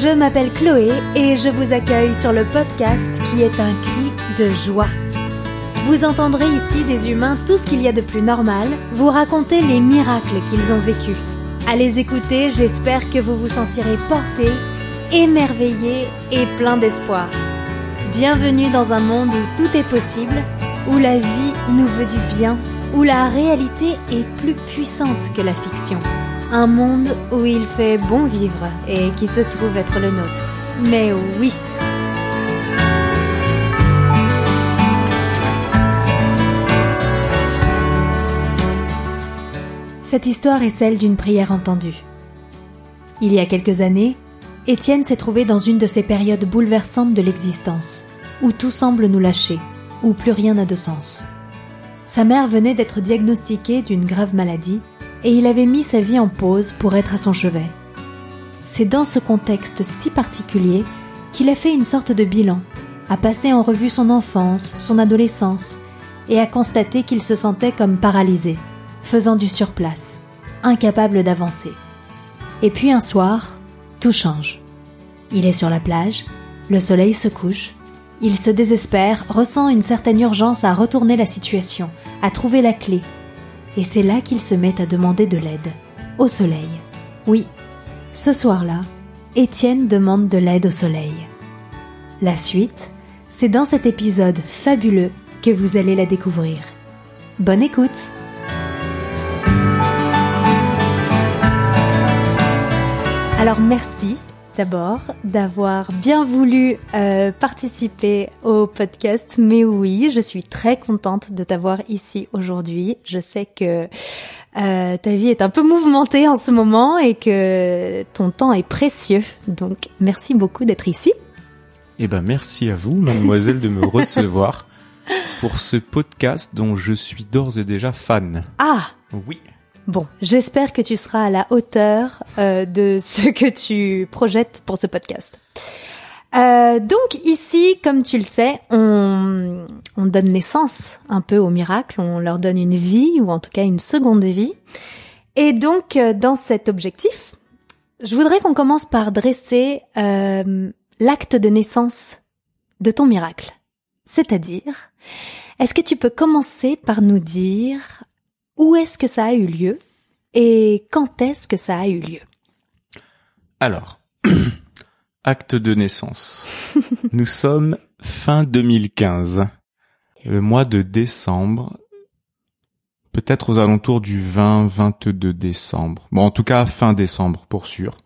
Je m'appelle Chloé et je vous accueille sur le podcast qui est un cri de joie. Vous entendrez ici des humains tout ce qu'il y a de plus normal, vous raconter les miracles qu'ils ont vécus. À les écouter, j'espère que vous vous sentirez porté, émerveillé et plein d'espoir. Bienvenue dans un monde où tout est possible, où la vie nous veut du bien, où la réalité est plus puissante que la fiction. Un monde où il fait bon vivre et qui se trouve être le nôtre. Mais oui Cette histoire est celle d'une prière entendue. Il y a quelques années, Étienne s'est trouvé dans une de ces périodes bouleversantes de l'existence, où tout semble nous lâcher, où plus rien n'a de sens. Sa mère venait d'être diagnostiquée d'une grave maladie et il avait mis sa vie en pause pour être à son chevet. C'est dans ce contexte si particulier qu'il a fait une sorte de bilan, a passé en revue son enfance, son adolescence, et a constaté qu'il se sentait comme paralysé, faisant du surplace, incapable d'avancer. Et puis un soir, tout change. Il est sur la plage, le soleil se couche, il se désespère, ressent une certaine urgence à retourner la situation, à trouver la clé, et c'est là qu'il se met à demander de l'aide. Au soleil. Oui, ce soir-là, Étienne demande de l'aide au soleil. La suite, c'est dans cet épisode fabuleux que vous allez la découvrir. Bonne écoute Alors merci d'abord d'avoir bien voulu euh, participer au podcast. Mais oui, je suis très contente de t'avoir ici aujourd'hui. Je sais que euh, ta vie est un peu mouvementée en ce moment et que ton temps est précieux. Donc merci beaucoup d'être ici. Eh ben merci à vous, mademoiselle, de me recevoir pour ce podcast dont je suis d'ores et déjà fan. Ah Oui. Bon, j'espère que tu seras à la hauteur euh, de ce que tu projettes pour ce podcast. Euh, donc ici, comme tu le sais, on, on donne naissance un peu aux miracles, on leur donne une vie ou en tout cas une seconde vie. Et donc euh, dans cet objectif, je voudrais qu'on commence par dresser euh, l'acte de naissance de ton miracle. C'est-à-dire, est-ce que tu peux commencer par nous dire où est-ce que ça a eu lieu et quand est-ce que ça a eu lieu? Alors, acte de naissance. Nous sommes fin 2015, le mois de décembre, peut-être aux alentours du 20-22 décembre. Bon, en tout cas, fin décembre, pour sûr.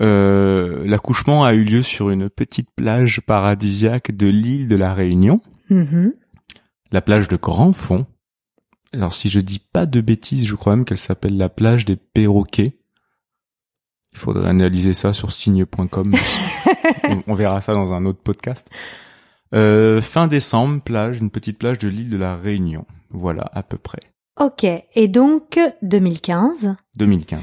Euh, L'accouchement a eu lieu sur une petite plage paradisiaque de l'île de la Réunion, Mhm. la plage de Grand Fond. Alors si je dis pas de bêtises, je crois même qu'elle s'appelle la plage des perroquets. Il faudrait analyser ça sur signe.com. on, on verra ça dans un autre podcast. Euh, fin décembre, plage, une petite plage de l'île de la Réunion. Voilà, à peu près. Ok, et donc 2015. 2015.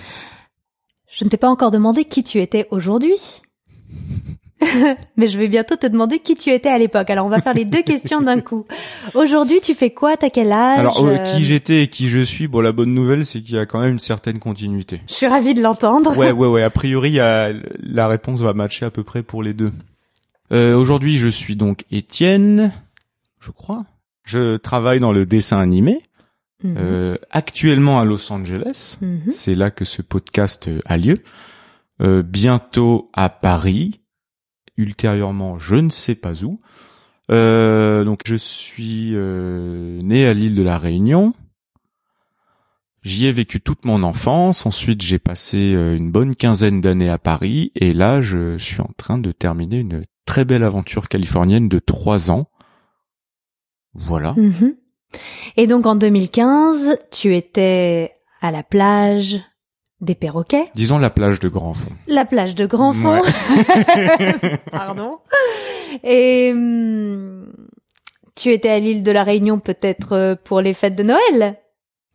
Je ne t'ai pas encore demandé qui tu étais aujourd'hui. Mais je vais bientôt te demander qui tu étais à l'époque. Alors on va faire les deux questions d'un coup. Aujourd'hui, tu fais quoi? T'as quel âge? Alors, euh, qui j'étais et qui je suis, bon, la bonne nouvelle, c'est qu'il y a quand même une certaine continuité. Je suis ravie de l'entendre. Ouais, ouais, ouais. A priori, y a- la réponse va matcher à peu près pour les deux. Euh, Aujourd'hui, je suis donc Étienne, je crois. Je travaille dans le dessin animé, Mhm. euh, actuellement à Los Angeles. Mhm. C'est là que ce podcast a lieu. Euh, bientôt à Paris. Ultérieurement, je ne sais pas où. Euh, donc, je suis euh, né à l'île de la Réunion. J'y ai vécu toute mon enfance. Ensuite, j'ai passé euh, une bonne quinzaine d'années à Paris. Et là, je suis en train de terminer une très belle aventure californienne de trois ans. Voilà. Mhm. Et donc en 2015, tu étais à la plage des perroquets, Disons la plage de Grand Fond. la plage de Grand Fond. Ouais. Pardon. Et hum, tu étais à l'île de la Réunion peut-être euh, pour les fêtes de Noël?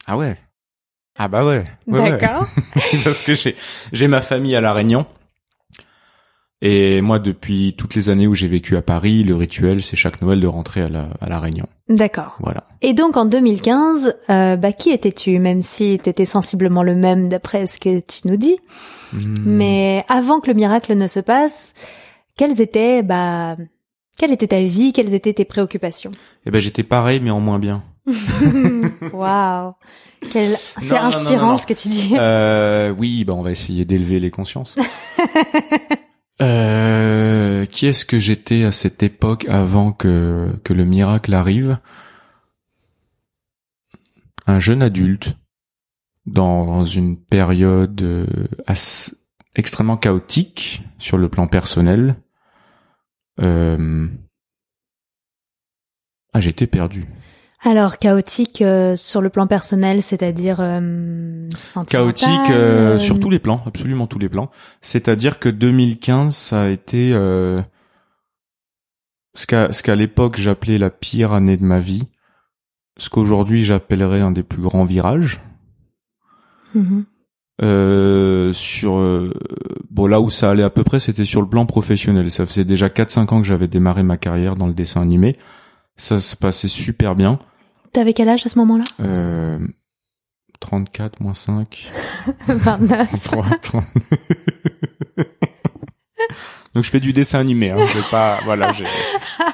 Ah ouais. Ah bah ouais. ouais, ouais. D'accord. Parce que j'ai j'ai ma famille à la Réunion. Et moi, depuis toutes les années où j'ai vécu à Paris, le rituel, c'est chaque Noël de rentrer à la, à la Réunion. D'accord. Voilà. Et donc en 2015, euh, bah, qui étais-tu, même si tu étais sensiblement le même d'après ce que tu nous dis? Hmm. Mais avant que le miracle ne se passe, quelles étaient, bah, quelle était ta vie, quelles étaient tes préoccupations? Eh ben j'étais pareil mais en moins bien. Waouh, quel... c'est non, inspirant non, non. ce que tu dis. Euh, oui, bah on va essayer d'élever les consciences. Euh, qui est-ce que j'étais à cette époque avant que que le miracle arrive? Un jeune adulte dans une période euh, extrêmement chaotique sur le plan personnel. Euh, Ah, j'étais perdu. Alors chaotique euh, sur le plan personnel, c'est-à-dire euh, chaotique euh, euh, sur tous les plans, absolument tous les plans. C'est-à-dire que 2015, ça a été euh, ce qu'à ce qu'à l'époque j'appelais la pire année de ma vie, ce qu'aujourd'hui j'appellerais un des plus grands virages. Mhm. Euh, sur euh, bon là où ça allait à peu près, c'était sur le plan professionnel. Ça faisait déjà 4-5 ans que j'avais démarré ma carrière dans le dessin animé. Ça se passait super bien. T'avais quel âge à ce moment-là? Euh, 34 moins 5. 29. 3, 30. Donc je fais du dessin animé. Hein. Je vais pas, voilà, j'ai-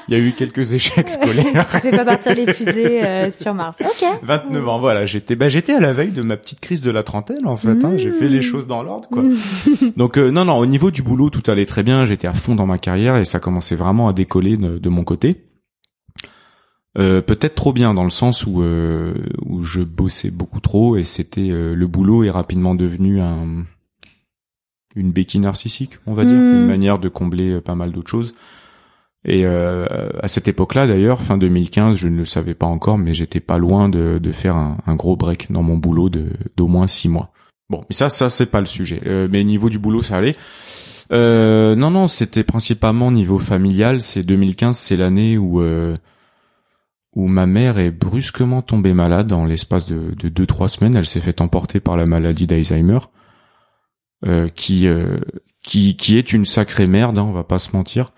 il y a eu quelques échecs scolaires. tu fais pas partir les fusées euh, sur Mars. Ok. 29 ans, voilà, j'étais, bah, j'étais à la veille de ma petite crise de la trentaine en fait. Hein. J'ai fait les choses dans l'ordre, quoi. Donc euh, non, non, au niveau du boulot, tout allait très bien. J'étais à fond dans ma carrière et ça commençait vraiment à décoller de, de mon côté. Euh, peut-être trop bien dans le sens où euh, où je bossais beaucoup trop et c'était euh, le boulot est rapidement devenu un une béquille narcissique, on va dire, une manière de combler euh, pas mal d'autres choses. Et euh, à cette époque-là, d'ailleurs, fin 2015, je ne le savais pas encore, mais j'étais pas loin de, de faire un, un gros break dans mon boulot de d'au moins six mois. Bon, mais ça, ça c'est pas le sujet. Euh, mais niveau du boulot, ça allait. Euh, non, non, c'était principalement niveau familial. C'est 2015, c'est l'année où euh, où ma mère est brusquement tombée malade en l'espace de, de deux trois semaines. Elle s'est fait emporter par la maladie d'Alzheimer, euh, qui euh, qui qui est une sacrée merde. Hein, on va pas se mentir.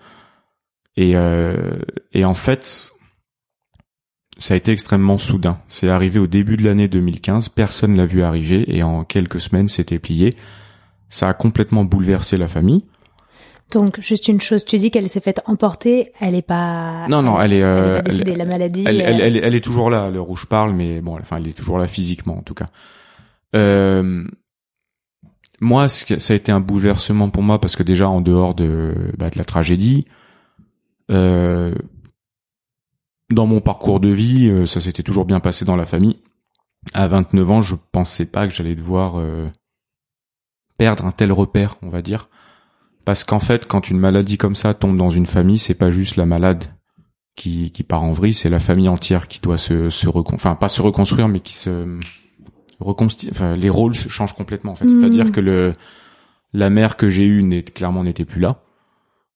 Et euh, et en fait, ça a été extrêmement soudain. C'est arrivé au début de l'année 2015. Personne l'a vu arriver et en quelques semaines, c'était plié. Ça a complètement bouleversé la famille. Donc juste une chose, tu dis qu'elle s'est faite emporter, elle est pas. Non, non, elle est, euh, elle est pas décédée, elle- la maladie. Elle, elle, euh, elle, elle est toujours là, où je parle, mais bon, enfin, elle est toujours là physiquement, en tout cas. Euh, moi, ça a été un bouleversement pour moi parce que déjà, en dehors de, bah, de la tragédie, euh, dans mon parcours de vie, euh, ça s'était toujours bien passé dans la famille. À 29 ans, je pensais pas que j'allais devoir euh, perdre un tel repère, on va dire. Parce qu'en fait, quand une maladie comme ça tombe dans une famille, c'est pas juste la malade qui, qui part en vrille, c'est la famille entière qui doit se, se recon... enfin pas se reconstruire, mais qui se reconstitue. Enfin, les rôles changent complètement. En fait, c'est-à-dire que le la mère que j'ai eue n'est clairement n'était plus là,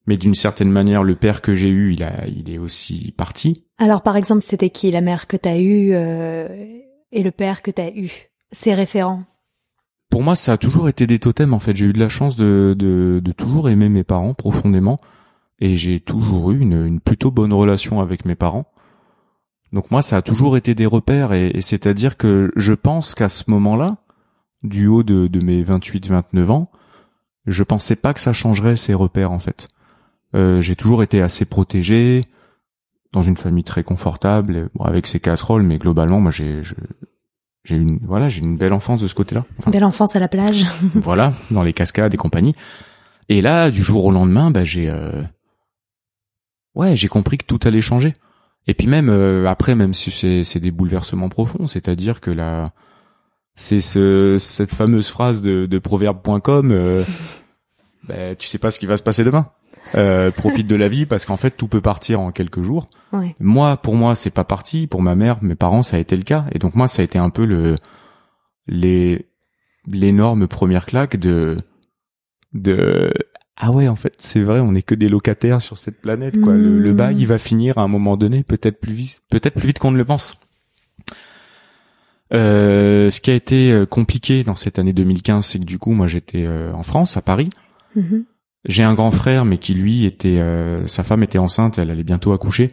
mais d'une certaine manière, le père que j'ai eu, il a, il est aussi parti. Alors par exemple, c'était qui la mère que t'as eue euh, et le père que t'as eu? Ces référents? Pour moi, ça a toujours été des totems. En fait, j'ai eu de la chance de, de, de toujours aimer mes parents profondément, et j'ai toujours eu une, une plutôt bonne relation avec mes parents. Donc moi, ça a toujours été des repères, et, et c'est-à-dire que je pense qu'à ce moment-là, du haut de, de mes 28-29 ans, je pensais pas que ça changerait ces repères en fait. Euh, j'ai toujours été assez protégé, dans une famille très confortable, bon, avec ses casseroles, mais globalement, moi, j'ai j'ai une voilà, j'ai une belle enfance de ce côté-là. Enfin, Belle enfance à la plage. voilà, dans les cascades et compagnie. Et là, du jour au lendemain, bah j'ai, euh... ouais, j'ai compris que tout allait changer. Et puis même euh, après, même si c'est c'est des bouleversements profonds, c'est-à-dire que là, c'est ce cette fameuse phrase de, de proverbe.com, euh, bah, tu sais pas ce qui va se passer demain. Euh, profite de la vie parce qu'en fait tout peut partir en quelques jours. Ouais. Moi, pour moi, c'est pas parti. Pour ma mère, mes parents, ça a été le cas. Et donc moi, ça a été un peu le les l'énorme première claque de de ah ouais, en fait, c'est vrai, on est que des locataires sur cette planète. Quoi. Le, le bail, il va finir à un moment donné, peut-être plus vite, peut-être plus vite qu'on ne le pense. Euh, ce qui a été euh, compliqué dans cette année 2015, c'est que du coup, moi, j'étais euh, en France, à Paris. Mhm. J'ai un grand frère, mais qui lui était, euh, sa femme était enceinte, elle allait bientôt accoucher.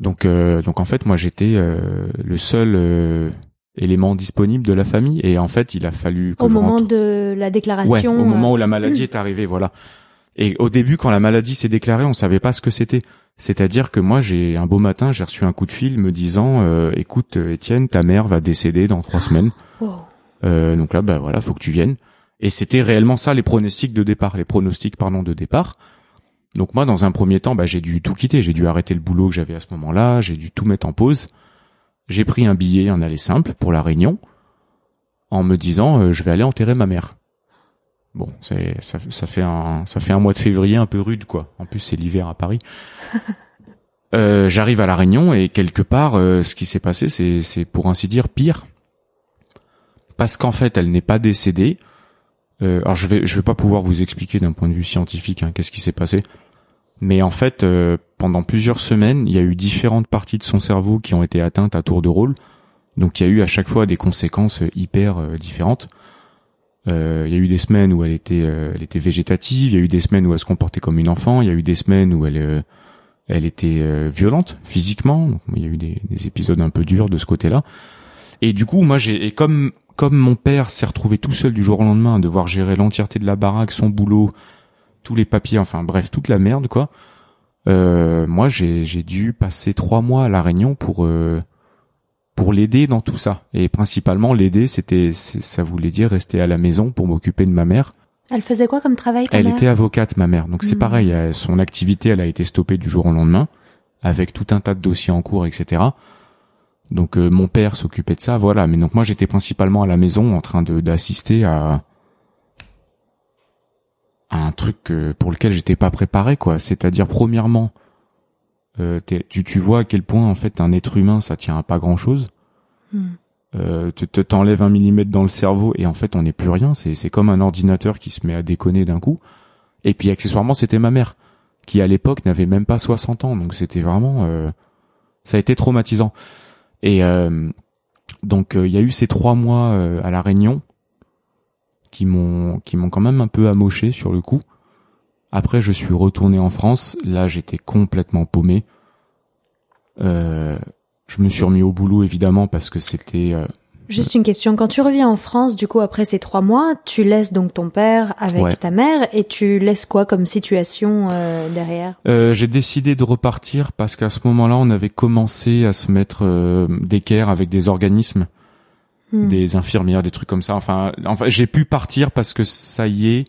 Donc, euh, donc en fait, moi, j'étais euh, le seul euh, élément disponible de la famille, et en fait, il a fallu que Au je moment rentre- de la déclaration. Ouais, au moment où la maladie est arrivée, voilà. Et au début, quand la maladie s'est déclarée, on savait pas ce que c'était. C'est-à-dire que moi, j'ai un beau matin, j'ai reçu un coup de fil me disant, euh, écoute, Étienne, ta mère va décéder dans trois semaines. wow. Euh, donc là, bah voilà, faut que tu viennes. Et c'était réellement ça les pronostics de départ, les pronostics pardon de départ. Donc moi, dans un premier temps, bah, j'ai dû tout quitter, j'ai dû arrêter le boulot que j'avais à ce moment-là, j'ai dû tout mettre en pause. J'ai pris un billet, un aller simple pour la Réunion, en me disant, euh, je vais aller enterrer ma mère. Bon, c'est ça, ça fait un ça fait un mois de février un peu rude quoi. En plus, c'est l'hiver à Paris. Euh, J'arrive à la Réunion et quelque part, euh, ce qui s'est passé, c'est c'est pour ainsi dire pire parce qu'en fait elle n'est pas décédée. Euh, alors je vais je vais pas pouvoir vous expliquer d'un point de vue scientifique hein, qu'est-ce qui s'est passé, mais en fait euh, pendant plusieurs semaines il y a eu différentes parties de son cerveau qui ont été atteintes à tour de rôle, donc il y a eu à chaque fois des conséquences euh, hyper euh, différentes. Il y a eu des semaines où elle était elle était végétative, il y a eu des semaines où elle se comportait comme une enfant, il y a eu des semaines où elle elle était violente physiquement, donc, il y a eu des, des épisodes un peu durs de ce côté-là. Et du coup, moi, j'ai comme comme mon père s'est retrouvé tout seul du jour au lendemain à devoir gérer l'entièreté de la baraque, son boulot, tous les papiers, enfin bref, toute la merde quoi. Euh, moi, j'ai dû passer trois mois à la Réunion pour euh, pour l'aider dans tout ça. Et principalement l'aider, c'était ça voulait dire rester à la maison pour m'occuper de ma mère. Elle faisait quoi comme travail ta Elle mère? était avocate, ma mère. Donc c'est Mhm. pareil, son activité, elle a été stoppée du jour au lendemain, avec tout un tas de dossiers en cours, etc. Donc euh, mon père s'occupait de ça, voilà. Mais donc moi j'étais principalement à la maison en train de d'assister à à un truc euh, pour lequel j'étais pas préparé, quoi. C'est-à-dire premièrement, euh, tu tu vois à quel point en fait un être humain ça tient à pas grand chose. Hmm. Euh, tu te t'enlèves un millimètre dans le cerveau et en fait on n'est plus rien. C'est c'est comme un ordinateur qui se met à déconner d'un coup. Et puis accessoirement c'était ma mère qui à l'époque n'avait même pas 60 ans, donc c'était vraiment euh, ça a été traumatisant. Et euh, donc euh, il y a eu ces trois mois euh, à la Réunion qui m'ont qui m'ont quand même un peu amoché sur le coup. Après je suis retourné en France, là j'étais complètement paumé. Je me suis remis au boulot évidemment parce que c'était Juste une question. Quand tu reviens en France, du coup, après ces trois mois, tu laisses donc ton père avec Ouais. ta mère et tu laisses quoi comme situation euh, derrière? Euh, j'ai décidé de repartir parce qu'à ce moment-là, on avait commencé à se mettre euh, d'équerre avec des organismes, Hmm. des infirmières, des trucs comme ça. Enfin, enfin, j'ai pu partir parce que ça y est,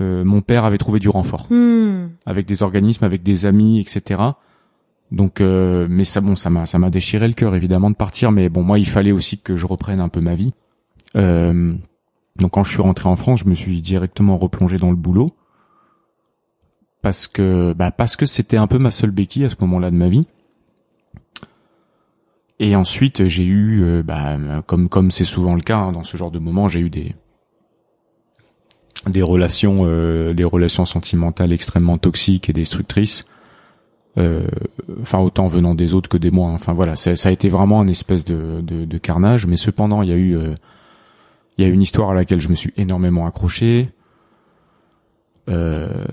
euh, mon père avait trouvé du renfort Hmm. avec des organismes, avec des amis, etc. Donc, euh, mais ça, bon, ça m'a, ça m'a déchiré le cœur évidemment de partir. Mais bon, moi, il fallait aussi que je reprenne un peu ma vie. Euh, donc, quand je suis rentré en France, je me suis directement replongé dans le boulot parce que, bah, parce que c'était un peu ma seule béquille à ce moment-là de ma vie. Et ensuite, j'ai eu, euh, bah, comme comme c'est souvent le cas hein, dans ce genre de moment, j'ai eu des des relations euh, des relations sentimentales extrêmement toxiques et destructrices. Euh, enfin autant venant des autres que des moi. Enfin voilà, ça, ça a été vraiment un espèce de, de, de carnage. Mais cependant, il y a eu euh, il y a une histoire à laquelle je me suis énormément accroché. Euh,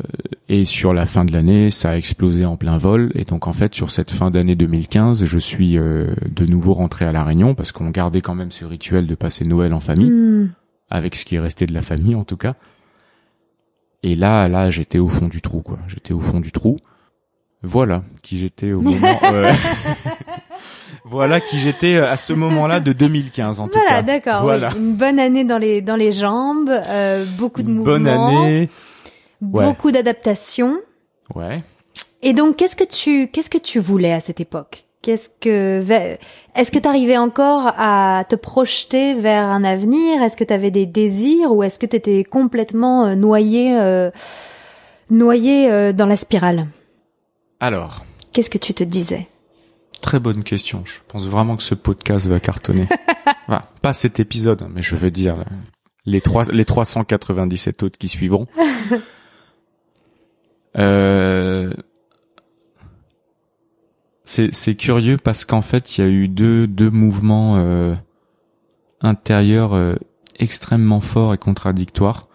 et sur la fin de l'année, ça a explosé en plein vol. Et donc en fait, sur cette fin d'année 2015, je suis euh, de nouveau rentré à la Réunion parce qu'on gardait quand même ce rituel de passer Noël en famille, Hmm. avec ce qui est resté de la famille en tout cas. Et là, là, j'étais au fond du trou, quoi. J'étais au fond du trou. Voilà qui j'étais au moment. euh, voilà qui j'étais à ce moment-là de 2015 en tout Voilà, cas. d'accord. Voilà. oui. Une bonne année dans les dans les jambes, euh, beaucoup de Une mouvements, bonne année. Ouais. beaucoup d'adaptations. Ouais. Et donc, qu'est-ce que tu qu'est-ce que tu voulais à cette époque? Qu'est-ce que est-ce que tu arrivais encore à te projeter vers un avenir? Est-ce que tu avais des désirs ou est-ce que tu étais complètement euh, noyé euh, noyé euh, dans la spirale? Alors, Qu'est-ce que tu te disais? Très bonne question. Je pense vraiment que ce podcast va cartonner. Enfin, pas cet épisode, mais je veux dire euh, les trois, les 397 autres qui suivront. Euh, c'est c'est curieux parce qu'en fait il y a eu deux deux mouvements euh, intérieurs euh, extrêmement forts et contradictoires.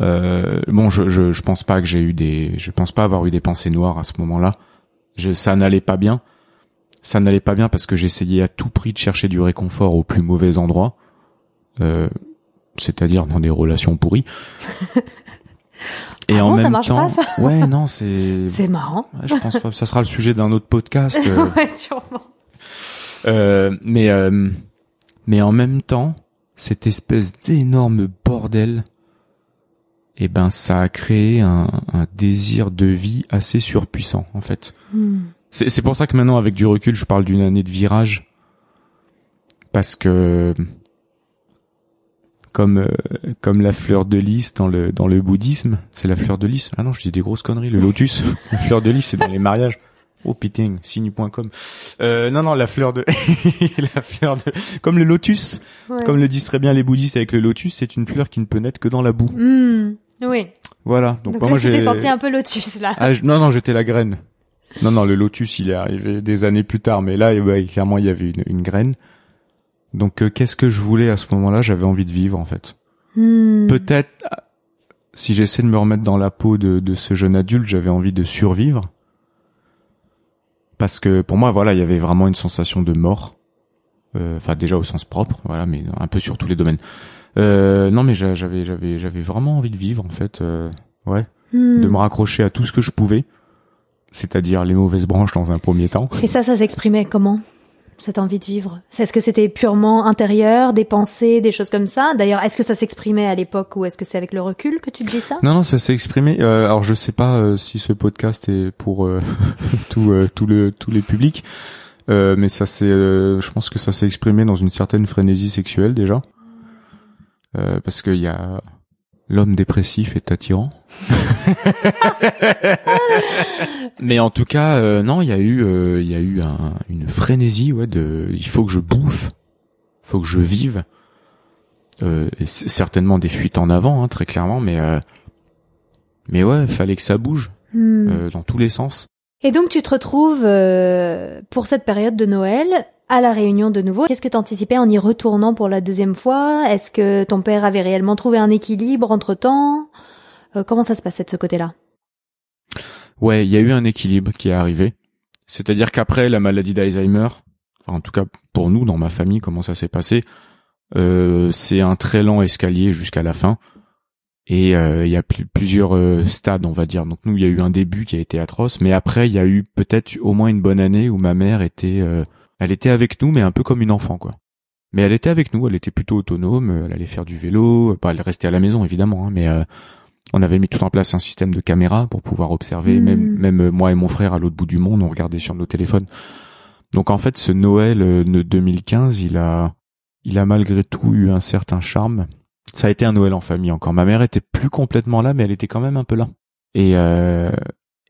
Euh, bon, je, je je pense pas que j'ai eu des, je pense pas avoir eu des pensées noires à ce moment-là. Je, ça n'allait pas bien. Ça n'allait pas bien parce que j'essayais à tout prix de chercher du réconfort au plus mauvais endroit, euh, c'est-à-dire dans des relations pourries. Et ah en bon, même ça marche pas, ça ouais, non, c'est. C'est marrant. Ouais, je pense pas. Ça sera le sujet d'un autre podcast. Euh. ouais, sûrement. Euh, mais euh, mais en même temps, cette espèce d'énorme bordel, eh ben, ça a créé un, un, désir de vie assez surpuissant, en fait. Hmm. C'est pour ça que maintenant, avec du recul, je parle d'une année de virage, parce que comme euh, comme la fleur de lys dans le dans le bouddhisme, c'est la fleur de lys. Ah non, je dis des grosses conneries. Le lotus, la fleur de lys, c'est dans les mariages. Oh piting, signe.com. Euh, non non, la fleur de la fleur de comme le lotus, comme le disent très bien les bouddhistes avec le lotus, c'est une fleur qui ne peut naître que dans la boue. Hmm. Oui. Voilà. Donc, moi, j'ai senti un peu lotus là. Ah, non non, j'étais la graine. Non non, le lotus, il est arrivé des années plus tard, mais là, ouais, clairement, il y avait une, une graine. Donc euh, qu'est-ce que je voulais à ce moment-là? J'avais envie de vivre en fait. Hmm. Peut-être si j'essaie de me remettre dans la peau de, de ce jeune adulte, j'avais envie de survivre. Parce que pour moi, voilà, il y avait vraiment une sensation de mort. Euh, enfin, déjà au sens propre, voilà, mais un peu sur tous les domaines. Euh, non, mais j'avais, j'avais, j'avais vraiment envie de vivre en fait. Euh, ouais, hmm. de me raccrocher à tout ce que je pouvais, c'est-à-dire les mauvaises branches dans un premier temps. Et ça, ça s'exprimait comment cette envie de vivre? Est-ce que c'était purement intérieur, des pensées, des choses comme ça? D'ailleurs, est-ce que ça s'exprimait à l'époque ou est-ce que c'est avec le recul que tu te dis ça? Non, non, ça s'est exprimé. Euh, alors, je sais pas euh, si ce podcast est pour euh, tout, tout le, tous les publics, mais ça c'est, je pense que ça s'est exprimé dans une certaine frénésie sexuelle déjà, parce qu'il y a l'homme dépressif est attirant. Mais en tout cas, euh, non, il y a eu, euh, il y a eu une frénésie, ouais, de, il faut que je bouffe, faut que je vive. Euh, certainement des fuites en avant, hein, très clairement, mais euh, mais ouais, fallait que ça bouge hmm. dans tous les sens. Et donc tu te retrouves pour cette période de Noël à la réunion de nouveau. Qu'est-ce que tu anticipais en y retournant pour la deuxième fois? Est-ce que ton père avait réellement trouvé un équilibre entre-temps? Euh, Comment ça se passait de ce côté-là? Ouais, il y a eu un équilibre qui est arrivé. C'est-à-dire qu'après la maladie d'Alzheimer, enfin, en tout cas pour nous, dans ma famille, comment ça s'est passé, euh, c'est un très lent escalier jusqu'à la fin. Et euh, il y a plusieurs euh, stades, on va dire. Donc nous, il y a eu un début qui a été atroce, mais après, il y a eu peut-être au moins une bonne année où ma mère était elle était avec nous, mais un peu comme une enfant, quoi. Mais elle était avec nous, elle était plutôt autonome, elle allait faire du vélo, pas elle restait à la maison évidemment, hein, mais euh, on avait mis tout en place un système de caméra pour pouvoir observer, hmm. même même euh, moi et mon frère à l'autre bout du monde, on regardait sur nos téléphones. Donc en fait, ce Noël euh, de 2015, il a il a malgré tout eu un certain charme. Ça a été un Noël en famille encore. Ma mère était plus complètement là, mais elle était quand même un peu là. Et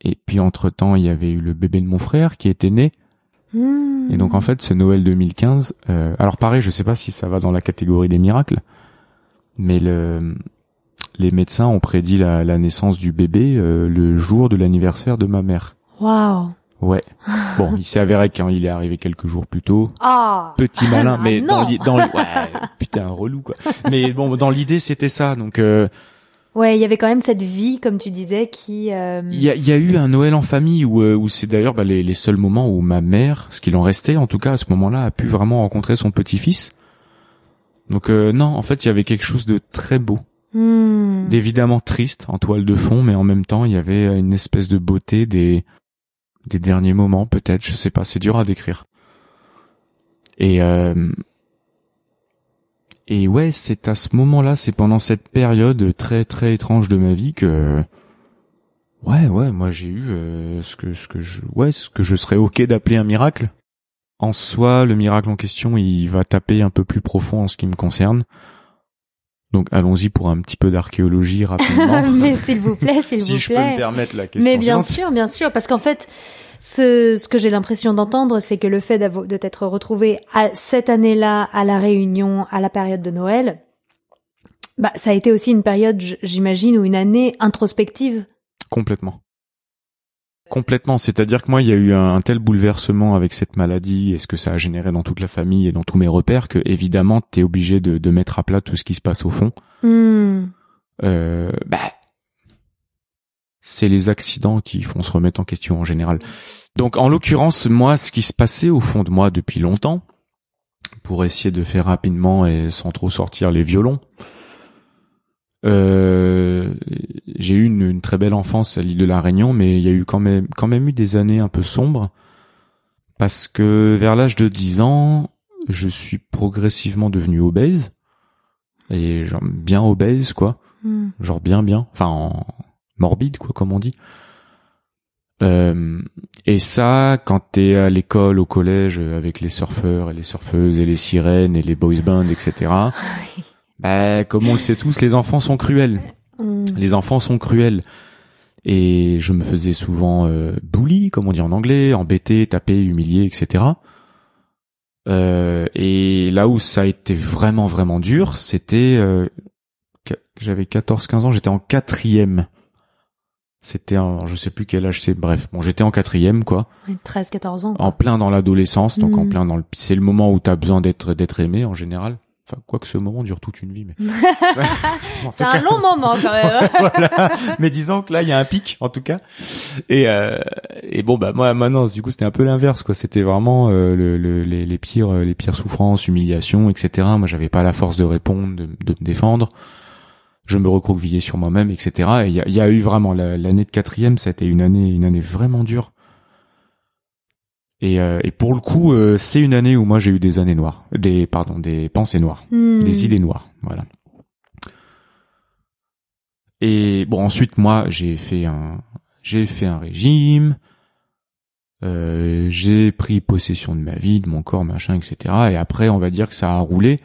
et puis entre temps, il y avait eu le bébé de mon frère qui était né. Et donc en fait, ce Noël 2015, euh, alors pareil, je sais pas si ça va dans la catégorie des miracles, mais le, les médecins ont prédit la, la naissance du bébé euh, le jour de l'anniversaire de ma mère. Waouh. Ouais. Bon, il s'est avéré qu'il est arrivé quelques jours plus tôt. Ah. Petit malin, ah, mais dans, dans ouais, putain relou quoi. Mais bon, dans l'idée c'était ça, donc. Euh, Ouais, il y avait quand même cette vie, comme tu disais, qui. Euh, il y, a, y, a, eu un Noël en famille où, euh, où c'est d'ailleurs bah, les, les, seuls moments où ma mère, ce qu'il en restait, en tout cas à ce moment-là, a pu vraiment rencontrer son petit-fils. Donc euh, non, en fait, il y avait quelque chose de très beau, hmm. d'évidemment triste en toile de fond, mais en même temps, il y avait une espèce de beauté des des derniers moments, peut-être, je sais pas, c'est dur à décrire. Et et ouais, c'est à ce moment-là, c'est pendant cette période très très étrange de ma vie que ouais ouais, moi j'ai eu euh, que ce que je ouais, ce que je serais OK d'appeler un miracle. En soi, le miracle en question, il va taper un peu plus profond en ce qui me concerne. Donc allons-y pour un petit peu d'archéologie rapidement. Mais s'il vous plaît, s'il vous plaît. Si je peux me permettre la question. Mais bien sûr, bien sûr, parce qu'en fait, ce, ce que j'ai l'impression d'entendre, c'est que le fait de t'être retrouvé à cette année-là à la Réunion, à la période de Noël, bah ça a été aussi une période, j'imagine, ou une année introspective. Complètement. Complètement. C'est-à-dire que moi, il y a eu un, tel bouleversement avec cette maladie et ce que ça a généré dans toute la famille et dans tous mes repères que évidemment, t'es obligé de, de, mettre à plat tout ce qui se passe au fond. Hmm. Euh, bah, c'est les accidents qui font se remettre en question en général. Donc en l'occurrence, moi, ce qui se passait au fond de moi depuis longtemps, pour essayer de faire rapidement et sans trop sortir les violons, euh, j'ai eu une, une, très belle enfance à l'île de la Réunion, mais il y a eu quand même quand même eu des années un peu sombres parce que vers l'âge de 10 ans, je suis progressivement devenu obèse et genre bien obèse quoi, Hmm. genre bien bien, enfin en morbide quoi comme on dit. Euh, et ça, quand t'es à l'école, au collège, avec les surfeurs et les surfeuses et les sirènes et les boys bands, etc. Bah, comme on le sait tous, les enfants sont cruels. Hmm. Les enfants sont cruels. Et je me faisais souvent euh, bully, comme on dit en anglais, embêter, taper, humilier, etc. Euh, et là où ça a été vraiment vraiment dur, c'était euh, j'avais 14-15 ans, j'étais en quatrième. C'était un, je sais plus quel âge c'est, bref, bon j'étais en quatrième quoi, 13, 14 ans. en plein dans l'adolescence, donc en Mm. plein dans le, c'est le moment où t'as besoin d'être d'être aimé en général. Enfin, quoi que ce moment dure toute une vie, mais. C'est un long moment quand même. voilà. Mais disons que là, il y a un pic, en tout cas. Et, euh, et bon, bah moi, maintenant, du coup, c'était un peu l'inverse, quoi. C'était vraiment euh, le, le- les, les pires, euh, les pires souffrances, humiliations, etc. Moi, j'avais pas la force de répondre, de, de me défendre. Je me recroquevillais sur moi-même, etc. Et il y a, il y a eu vraiment la- l'année de quatrième, ça a été une année, une année vraiment dure. Et, euh, et pour le coup, euh, c'est une année où moi j'ai eu des années noires, des pardon, des pensées noires Hmm. des idées noires, voilà. Et bon, ensuite moi j'ai fait un j'ai fait un régime, euh, j'ai pris possession de ma vie, de mon corps, machin, etc. Et après, on va dire que ça a roulé.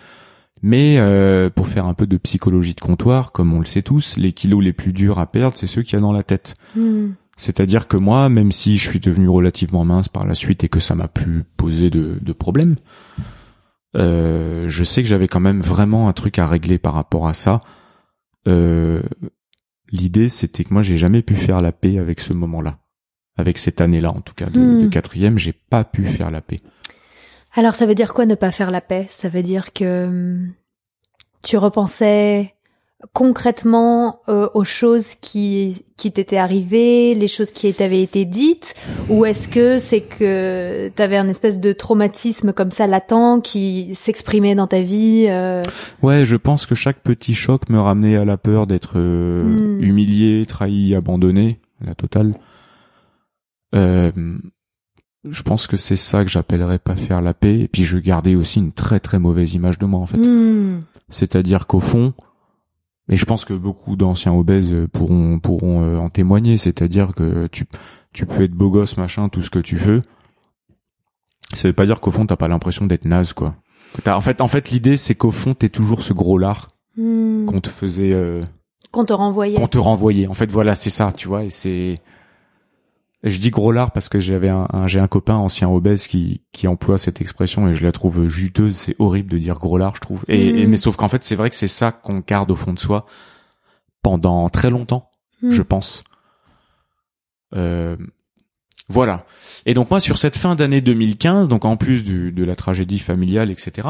Mais euh, pour faire un peu de psychologie de comptoir, comme on le sait tous, les kilos les plus durs à perdre, c'est ceux qu'il y a dans la tête. Hmm. C'est-à-dire que moi, même si je suis devenu relativement mince par la suite et que ça m'a plus posé de, de problème, euh, je sais que j'avais quand même vraiment un truc à régler par rapport à ça. Euh, L'idée, c'était que moi, j'ai jamais pu faire la paix avec ce moment-là, avec cette année-là en tout cas de, Hmm. de quatrième, j'ai pas pu faire la paix. Alors ça veut dire quoi ne pas faire la paix? Ça veut dire que hum, tu repensais concrètement euh, aux choses qui qui t'étaient arrivées, les choses qui t'avaient été dites, ou est-ce que c'est que t'avais un espèce de traumatisme comme ça latent qui s'exprimait dans ta vie euh, Ouais, je pense que chaque petit choc me ramenait à la peur d'être euh, Hmm. humilié, trahi, abandonné, la totale. Euh, je pense que c'est ça que j'appellerais pas faire la paix. Et puis je gardais aussi une très très mauvaise image de moi en fait. hmm, C'est-à-dire qu'au fond, et je pense que beaucoup d'anciens obèses pourront pourront euh, en témoigner. C'est-à-dire que tu tu peux être beau gosse machin, tout ce que tu veux. Ça veut pas dire qu'au fond t'as pas l'impression d'être naze quoi. Que en fait en fait l'idée c'est qu'au fond t'es toujours ce gros lard hmm, qu'on te faisait euh, qu'on te renvoyait. qu'on te renvoyait. En fait, voilà, c'est ça, tu vois. Et c'est, je dis gros lard parce que j'avais un, un- j'ai un copain ancien obèse qui qui emploie cette expression et je la trouve juteuse. C'est horrible de dire gros lard, je trouve. Et, et- mais sauf qu'en fait, c'est vrai que c'est ça qu'on garde au fond de soi pendant très longtemps, Hmm. je pense. Euh, voilà. Et donc moi, sur cette fin d'année 2015, donc en plus du, de la tragédie familiale, etc.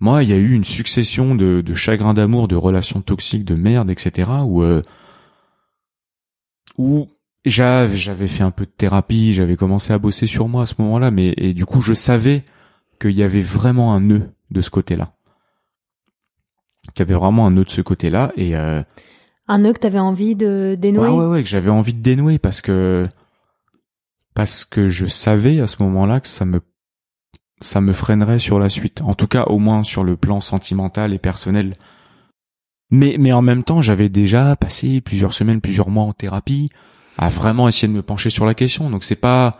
Moi, il y a eu une succession de, de chagrins d'amour, de relations toxiques, de merde, etc. Où euh, où j'avais j'avais fait un peu de thérapie, j'avais commencé à bosser sur moi à ce moment-là, mais et du coup, je savais qu'il y avait vraiment un nœud de ce côté-là, qu'il y avait vraiment un nœud de ce côté-là, et euh, Un nœud que t'avais envie de dénouer? Ouais, ouais, ouais, que j'avais envie de dénouer parce que parce que je savais à ce moment-là que ça me ça me freinerait sur la suite. En tout cas, au moins sur le plan sentimental et personnel. Mais mais en même temps, j'avais déjà passé plusieurs semaines, plusieurs mois en thérapie à vraiment essayer de me pencher sur la question. Donc c'est pas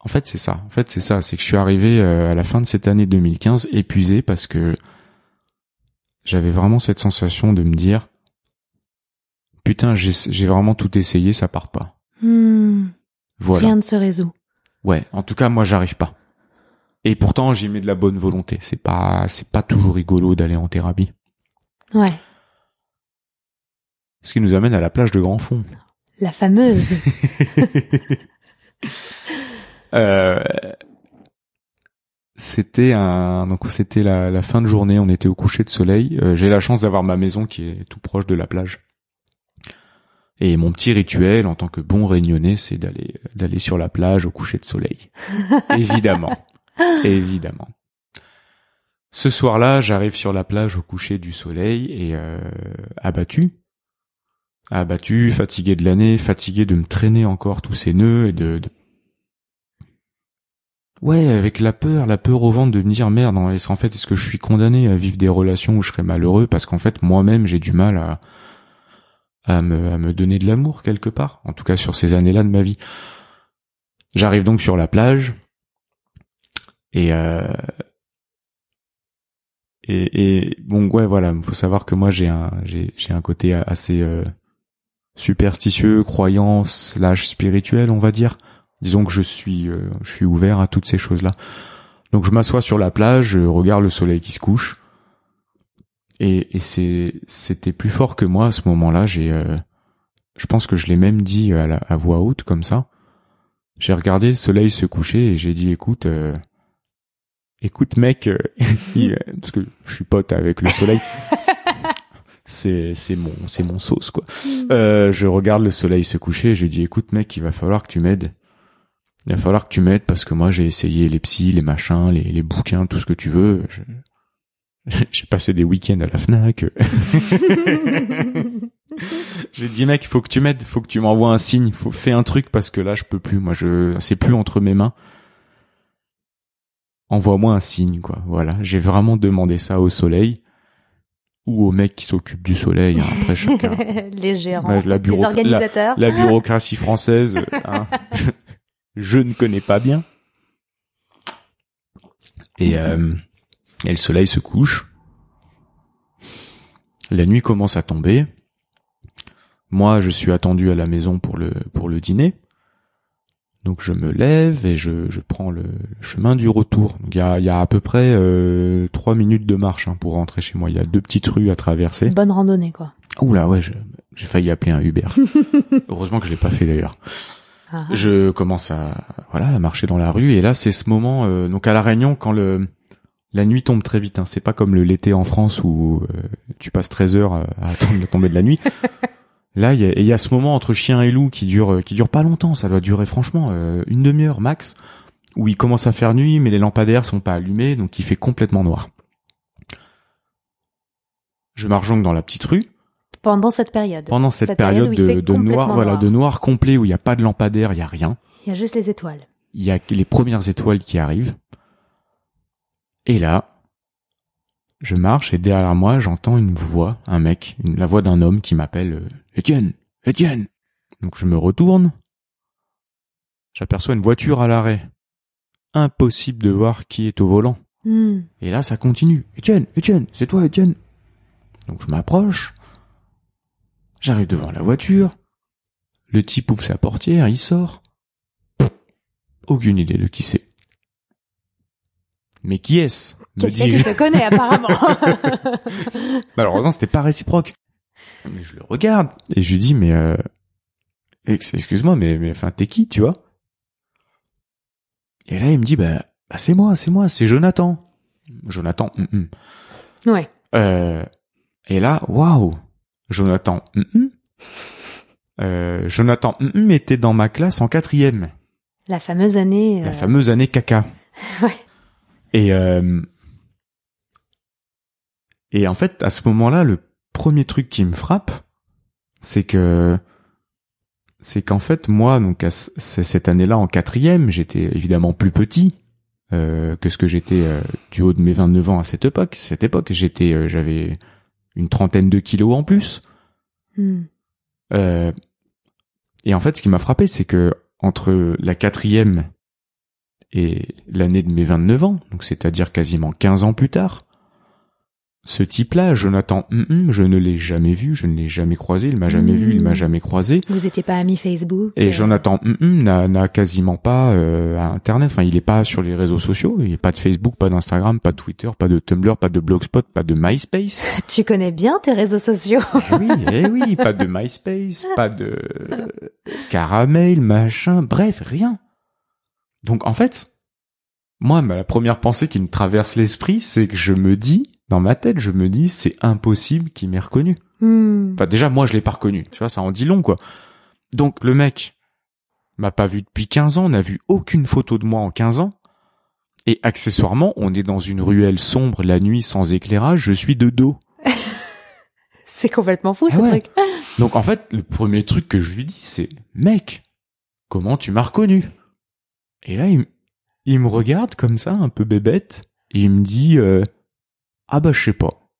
en fait, c'est ça. En fait, c'est ça, c'est que je suis arrivé euh, à la fin de cette année 2015 épuisé parce que j'avais vraiment cette sensation de me dire putain, j'ai j'ai vraiment tout essayé, ça part pas. Hmm, Voilà. Rien ne se résout. Ouais, en tout cas, moi, j'arrive pas. Et pourtant, j'y mets de la bonne volonté. C'est pas, c'est pas toujours rigolo d'aller en thérapie. Ouais. Ce qui nous amène à la plage de Grand Fond. La fameuse. Euh, c'était un, donc c'était la, la fin de journée. On était au coucher de soleil. Euh, J'ai la chance d'avoir ma maison qui est tout proche de la plage. Et mon petit rituel en tant que bon réunionnais, c'est d'aller d'aller sur la plage au coucher de soleil. évidemment, évidemment. Ce soir-là, j'arrive sur la plage au coucher du soleil et euh, abattu, abattu, fatigué de l'année, fatigué de me traîner encore tous ces nœuds et de, de... ouais, avec la peur, la peur au ventre de me dire merde. En fait, est-ce que je suis condamné à vivre des relations où je serais malheureux parce qu'en fait moi-même j'ai du mal à à me, à me donner de l'amour quelque part, en tout cas sur ces années-là de ma vie. J'arrive donc sur la plage et euh, et, et bon ouais voilà, faut savoir que moi j'ai un j'ai un côté assez euh, superstitieux, croyant slash spirituel, on va dire. Disons que je suis euh, je suis ouvert à toutes ces choses-là. Donc je m'assois sur la plage, je regarde le soleil qui se couche et, et c'est c'était plus fort que moi à ce moment-là. J'ai, euh, je pense que je l'ai même dit à, la, à voix haute comme ça. J'ai regardé le soleil se coucher et j'ai dit écoute, euh, écoute mec, euh, parce que je suis pote avec le soleil. c'est c'est mon c'est mon sauce quoi. Mm. Euh, je regarde le soleil se coucher et je dis écoute mec, il va falloir que tu m'aides. Il va falloir que tu m'aides parce que moi j'ai essayé les psys, les machins, les, les bouquins, tout ce que tu veux. J'ai passé des week-ends à la Fnac. J'ai dit mec, faut que tu m'aides, faut que tu m'envoies un signe, faut faire un truc parce que là je peux plus. Moi je c'est plus entre mes mains. Envoie-moi un signe quoi. Voilà, j'ai vraiment demandé ça au soleil ou au mec qui s'occupe du soleil. Hein. Après chacun. les gérants, la, les organisateurs. La, bureaucratie française, hein, je, ne connais pas bien. Et euh, et le soleil se couche. La nuit commence à tomber. Moi, je suis attendu à la maison pour le pour le dîner. Donc je me lève et je, je prends le chemin du retour. Il y a, y a à peu près euh, trois minutes de marche hein, pour rentrer chez moi. Il y a deux petites rues à traverser. Bonne randonnée quoi. Oula ouais, j'ai failli appeler un Uber. Heureusement que je l'ai pas fait d'ailleurs. Ah. Je commence à voilà à marcher dans la rue et là c'est ce moment euh, donc à la Réunion quand le la nuit tombe très vite. Hein. C'est pas comme le l'été en France où euh, tu passes 13 heures à attendre la tombée de la nuit. Là, il y a, ce moment entre chien et loup qui dure, qui dure pas longtemps. Ça doit durer franchement euh, une demi-heure max, où il commence à faire nuit, mais les lampadaires sont pas allumés, donc il fait complètement noir. Je marche donc dans la petite rue. Pendant cette période. Pendant cette, période, de, noir, voilà, de noir complet où il n'y a pas de lampadaire, il y a rien. Il y a juste les étoiles. Il y a les premières étoiles qui arrivent. Et là, je marche et derrière moi, j'entends une voix, un mec, la voix d'un homme qui m'appelle euh, Étienne, Étienne. Donc je me retourne. J'aperçois une voiture à l'arrêt. Impossible de voir qui est au volant. Hmm. Et là, ça continue. Étienne, Étienne, c'est toi, Étienne. Donc je m'approche. J'arrive devant la voiture. Le type ouvre sa portière, il sort. Aucune idée de qui c'est. Mais qui est-ce? Quelqu'un que je connais apparemment. Malheureusement, c'était pas réciproque. Mais je le regarde et je lui dis mais euh, excuse-moi mais mais enfin t'es qui tu vois? Et là il me dit bah, bah c'est moi c'est moi c'est Jonathan. Jonathan. Mm, mm. Ouais. Euh, et là waouh Jonathan. Mm, euh, Jonathan était dans ma classe en quatrième. La fameuse année. La fameuse année caca. ouais. Et euh, et en fait, à ce moment-là, le premier truc qui me frappe, c'est que c'est qu'en fait, moi, donc cette année-là, en quatrième, j'étais évidemment plus petit euh, que ce que j'étais euh, du haut de mes 29 ans à cette époque. Cette époque, j'étais, euh, j'avais une trentaine de kilos en plus. Hmm. et en fait, ce qui m'a frappé, c'est que entre la quatrième et l'année de mes 29 ans, donc c'est-à-dire quasiment 15 ans plus tard, ce type-là, Jonathan, je ne l'ai jamais vu, je ne l'ai jamais croisé, il m'a jamais vu, il m'a mm. jamais croisé. Vous étiez pas amis Facebook Et euh Jonathan n'a quasiment pas euh, Internet, enfin il est pas sur les réseaux sociaux, il n'y a pas de Facebook, pas d'Instagram, pas de Twitter, pas de Tumblr, pas de Blogspot, pas de MySpace. tu connais bien tes réseaux sociaux eh Oui, eh oui, pas de MySpace, pas de Caramel, machin, bref, rien. Donc en fait, moi, la première pensée qui me traverse l'esprit, c'est que je me dis, dans ma tête, je me dis, c'est impossible qu'il m'ait reconnu. Hmm. Enfin, déjà, moi, je l'ai pas reconnu. Tu vois, ça en dit long, quoi. Donc, le mec m'a pas vu depuis 15 ans, n'a vu aucune photo de moi en 15 ans. Et accessoirement, on est dans une ruelle sombre la nuit sans éclairage, je suis de dos. C'est complètement fou, ce Ah ouais. truc. Donc, en fait, le premier truc que je lui dis, c'est, mec, comment tu m'as reconnu? Et là, il me regarde comme ça, un peu bébête, et il me dit, euh, ah bah, je sais pas.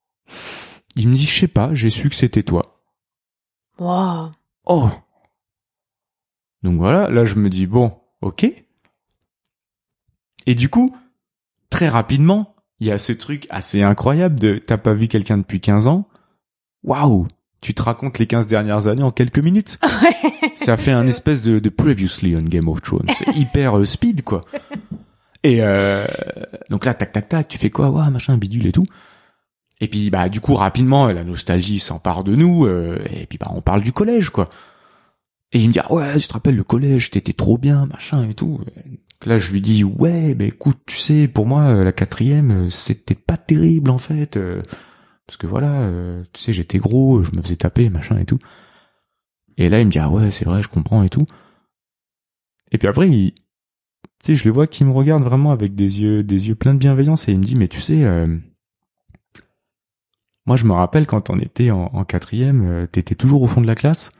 Il me dit, je sais pas, j'ai su que c'était toi. Wow. Oh Donc voilà, là je me dis bon, ok. Et du coup, très rapidement, il y a ce truc assez incroyable de t'as pas vu quelqu'un depuis 15 ans? Waouh Tu te racontes les 15 dernières années en quelques minutes. Ça fait un espèce de, de previously on Game of Thrones. C'est hyper euh, speed quoi. Et euh, donc là, tac tac tac, tu fais quoi? Waouh, machin, bidule et tout. Et puis bah du coup rapidement la nostalgie s'empare de nous euh, et puis bah on parle du collège quoi. Et il me dit ah ouais tu te rappelles le collège t'étais trop bien machin et tout. Là je lui dis ouais ben écoute tu sais pour moi euh, la quatrième euh, c'était pas terrible en fait euh, parce que voilà euh, tu sais j'étais gros je me faisais taper machin et tout. Et là il me dit ah ouais c'est vrai je comprends et tout. Et puis après il tu sais je le vois qui me regarde vraiment avec des yeux des yeux pleins de bienveillance et il me dit mais tu sais euh, moi, je me rappelle quand on était en, en quatrième, euh, t'étais toujours au fond de la classe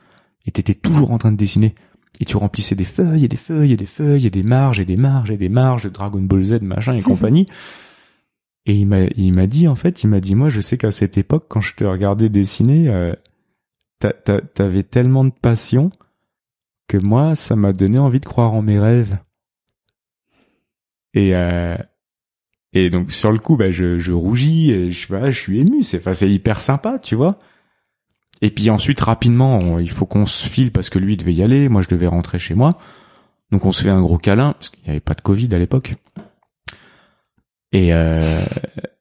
et t'étais toujours en train de dessiner. Et tu remplissais des feuilles et des feuilles et des feuilles et des marges et des marges et des marges de Dragon Ball Z, machin et compagnie. Et il m'a, il m'a dit, en fait, il m'a dit, moi, je sais qu'à cette époque, quand je te regardais dessiner, euh, t'a- t'a- t'avais tellement de passion que moi, ça m'a donné envie de croire en mes rêves. Et, euh, et donc sur le coup, bah, je, je rougis, et je, bah, je suis ému. C'est, enfin, c'est hyper sympa, tu vois. Et puis ensuite, rapidement, on- il faut qu'on se file parce que lui il devait y aller, moi je devais rentrer chez moi. Donc on se fait un gros câlin parce qu'il n'y avait pas de Covid à l'époque. Et euh,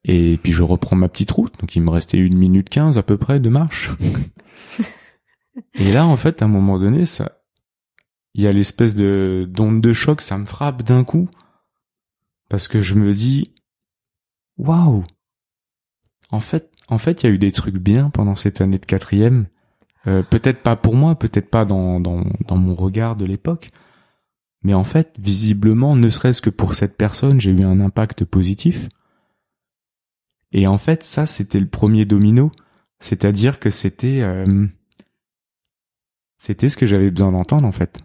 et puis je reprends ma petite route. Donc il me restait une minute quinze à peu près de marche. et là, en fait, à un moment donné, ça, il y a l'espèce de d'onde de choc, ça me frappe d'un coup parce que je me dis, waouh. En fait, en fait, il y a eu des trucs bien pendant cette année de quatrième. Euh, peut-être pas pour moi, peut-être pas dans, dans, mon regard de l'époque. Mais en fait, visiblement, ne serait-ce que pour cette personne, j'ai eu un impact positif. Et en fait, ça, c'était le premier domino. C'est-à-dire que c'était, euh, c'était ce que j'avais besoin d'entendre, en fait.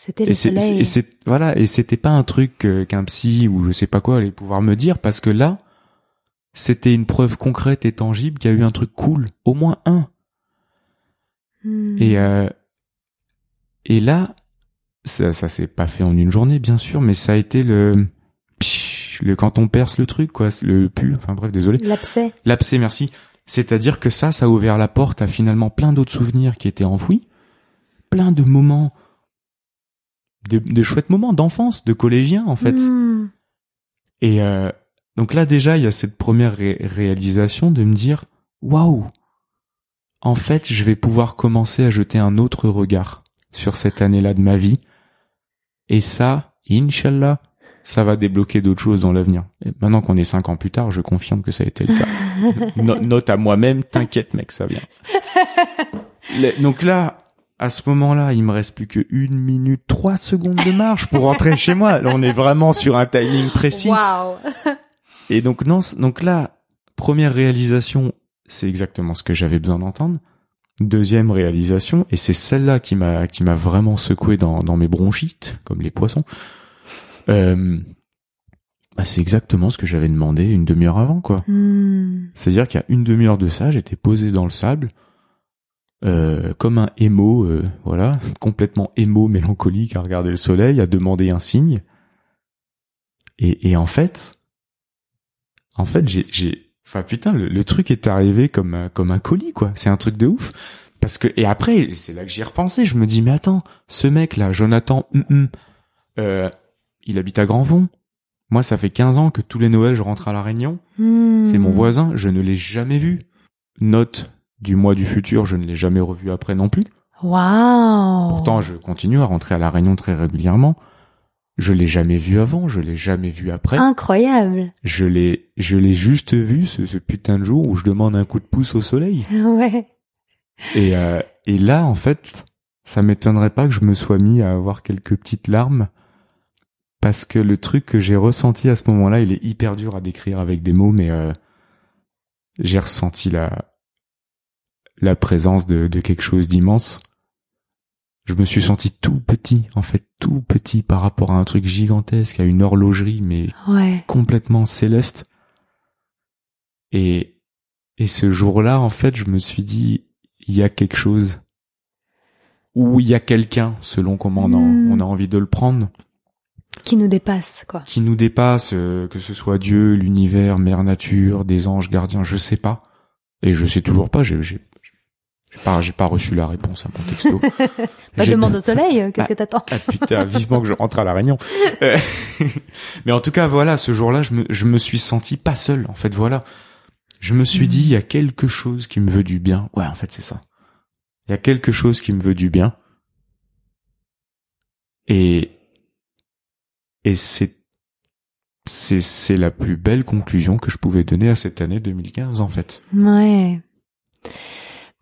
C'était le Et soleil. et c'est, voilà, et c'était pas un truc euh, qu'un psy ou je sais pas quoi allait pouvoir me dire parce que là, c'était une preuve concrète et tangible qu'il y a eu un truc cool, au moins un. Hmm. Et euh, et là, ça, ça s'est pas fait en une journée, bien sûr, mais ça a été le, le quand on perce le truc, quoi, le pu, enfin bref, désolé, L'abcès. l'abcès, merci. C'est-à-dire que ça, ça a ouvert la porte à finalement plein d'autres souvenirs qui étaient enfouis, plein de moments, de, de chouettes moments d'enfance, de collégiens en fait. Hmm. Et euh, donc là déjà, il y a cette première ré- réalisation de me dire, waouh, en fait, je vais pouvoir commencer à jeter un autre regard sur cette année-là de ma vie. Et ça, inshallah, ça va débloquer d'autres choses dans l'avenir. Et maintenant qu'on est cinq ans plus tard, je confirme que ça a été le cas. No- note à moi-même, t'inquiète mec, ça vient. Donc là, à ce moment-là, il me reste plus que une minute, trois secondes de marche pour rentrer chez moi. Là, on est vraiment sur un timing précis. Waouh. Et donc non, donc là, première réalisation, c'est exactement ce que j'avais besoin d'entendre. Deuxième réalisation, et c'est celle-là qui m'a qui m'a vraiment secoué dans dans mes bronchites, comme les poissons. Euh, bah, c'est exactement ce que j'avais demandé une demi-heure avant, quoi. Hmm. C'est-à-dire qu'il y a une demi-heure de ça, j'étais posé dans le sable, euh, comme un émo, euh, voilà, complètement émo, mélancolique, à regarder le soleil, à demander un signe. Et, et en fait, en fait, j'ai, j'ai, enfin putain, le, le truc est arrivé comme un- comme un colis, quoi. C'est un truc de ouf. Parce que et après, c'est là que j'y ai repensé. Je me dis, mais attends, ce mec là, Jonathan, hum, hum, euh, il habite à Grandvon. Moi, ça fait 15 ans que tous les Noëls, je rentre à la Réunion. Hmm. C'est mon voisin, je ne l'ai jamais vu. Note du mois du futur, je ne l'ai jamais revu après non plus. Waouh. Pourtant, je continue à rentrer à la Réunion très régulièrement. je l'ai jamais vu avant, je l'ai jamais vu après. Incroyable. Je l'ai, je l'ai juste vu ce, ce putain de jour où je demande un coup de pouce au soleil. Ouais. Et, euh, et là, en fait, ça m'étonnerait pas que je me sois mis à avoir quelques petites larmes parce que le truc que j'ai ressenti à ce moment-là, il est hyper dur à décrire avec des mots, mais euh, j'ai ressenti la la présence de, de quelque chose d'immense. Je me suis senti tout petit, en fait, tout petit par rapport à un truc gigantesque, à une horlogerie, mais Ouais. complètement céleste. Et, et ce jour-là, en fait, je me suis dit, il y a quelque chose, ou il y a quelqu'un, selon comment on a, Hmm. on a envie de le prendre, Qui nous dépasse, quoi. qui nous dépasse, euh, que ce soit Dieu, l'univers, mère nature, des anges gardiens, je sais pas. Et je sais toujours pas, j'ai, j'ai, j'ai pas, j'ai pas reçu la réponse à mon texto. Bah, demande au soleil, euh, qu'est-ce Bah, que t'attends Ah putain, vivement que je rentre à la Réunion. Euh, Mais en tout cas, voilà, ce jour-là, je me, je me suis senti pas seul. En fait, voilà. Je me suis dit, il y a quelque chose qui me veut du bien. Ouais, en fait, c'est ça. Il y a quelque chose qui me veut du bien. Et, et c'est, c'est, c'est la plus belle conclusion que je pouvais donner à cette année 2015, en fait. Ouais.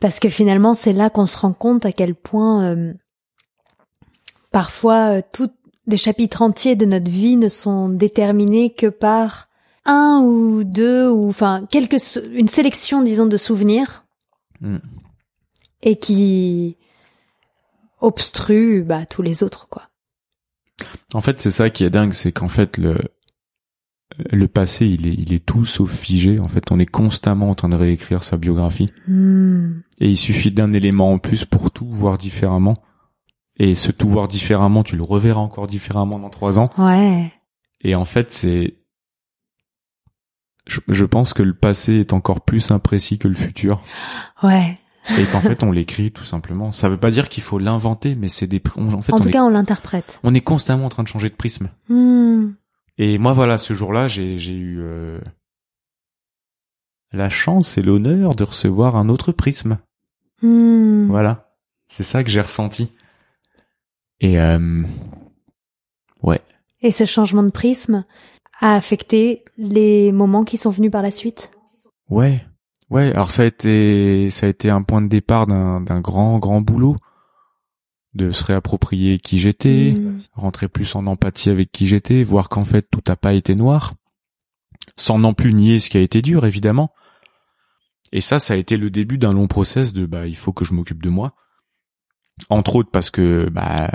Parce que finalement, c'est là qu'on se rend compte à quel point euh, parfois euh, tout des chapitres entiers de notre vie ne sont déterminés que par un ou deux ou enfin quelques une sélection disons de souvenirs Mm. et qui obstruent bah, tous les autres quoi. En fait, c'est ça qui est dingue, c'est qu'en fait, le, le passé, il est, il est tout sauf figé. En fait, on est constamment en train de réécrire sa biographie. Hmm. Et il suffit d'un élément en plus pour tout voir différemment. Et ce tout voir différemment, tu le reverras encore différemment dans trois ans. Ouais. Et en fait, c'est, je, je pense que le passé est encore plus imprécis que le futur. Ouais. Et qu'en fait, on l'écrit tout simplement. Ça veut pas dire qu'il faut l'inventer, mais c'est des, on- en fait, en on tout est, cas, on l'interprète. on est constamment en train de changer de prisme. Hmm. Et moi, voilà, ce jour-là, j'ai, j'ai eu euh, la chance et l'honneur de recevoir un autre prisme. Hmm. Voilà, c'est ça que j'ai ressenti. Et euh, ouais, Et ce changement de prisme a affecté les moments qui sont venus par la suite? ouais, ouais. Alors ça a été, ça a été un point de départ d'un, d'un grand, grand boulot de se réapproprier qui j'étais, Hmm. rentrer plus en empathie avec qui j'étais, voir qu'en fait tout n'a pas été noir, sans non plus nier ce qui a été dur, évidemment. Et ça, ça a été le début d'un long process de bah il faut que je m'occupe de moi, entre autres parce que bah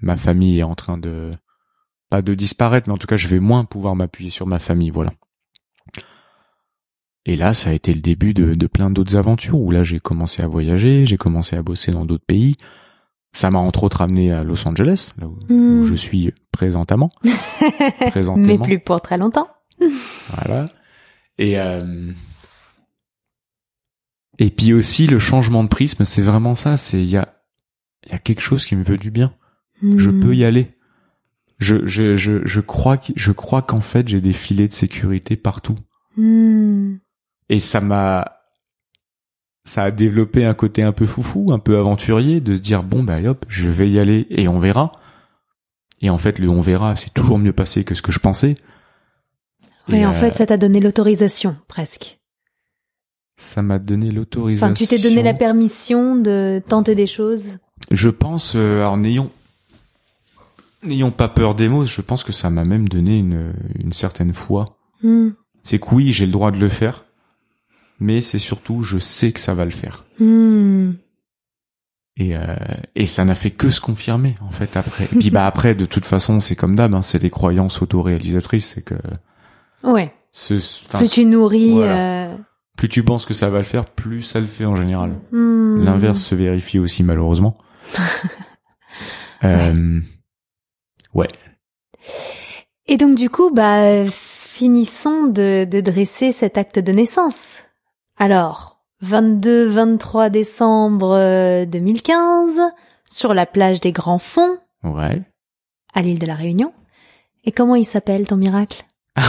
ma famille est en train de pas de disparaître, mais en tout cas je vais moins pouvoir m'appuyer sur ma famille, voilà. Et là, ça a été le début de, de plein d'autres aventures où là j'ai commencé à voyager, j'ai commencé à bosser dans d'autres pays. Ça m'a entre autres amené à Los Angeles, là où, Hmm. où je suis présentement. présentement. Mais plus pour très longtemps. Voilà. Et euh, et puis aussi le changement de prisme, c'est vraiment ça. C'est il y a il y a quelque chose qui me veut du bien. Je Hmm. peux y aller. Je je je je crois que je crois qu'en fait j'ai des filets de sécurité partout. Hmm. Et ça m'a ça a développé un côté un peu foufou, un peu aventurier, de se dire bon bah hop, je vais y aller et on verra. Et en fait, le on verra, c'est toujours mieux passé que ce que je pensais. Oui, Et, en euh, fait, ça t'a donné l'autorisation, presque. ça m'a donné l'autorisation. Enfin, tu t'es donné la permission de tenter des choses. Je pense, euh, alors n'ayons n'ayons pas peur des mots. Je pense que ça m'a même donné une une certaine foi. Hmm. C'est que oui, j'ai le droit de le faire, mais c'est surtout je sais que ça va le faire. Hmm. Et euh, et ça n'a fait que se confirmer en fait après. Et puis bah après, de toute façon, c'est comme d'hab, hein, c'est des croyances autoréalisatrices. C'est que Ouais. ce, Plus tu nourris. voilà. euh, plus tu penses que ça va le faire, plus ça le fait en général. hmm. L'inverse se vérifie aussi malheureusement. euh, ouais. Et donc, du coup, bah, finissons de, de dresser cet acte de naissance. Alors, 22-23 décembre euh, 2015, sur la plage des Grands Fonds, Ouais. à l'île de la Réunion. Et comment il s'appelle ton miracle?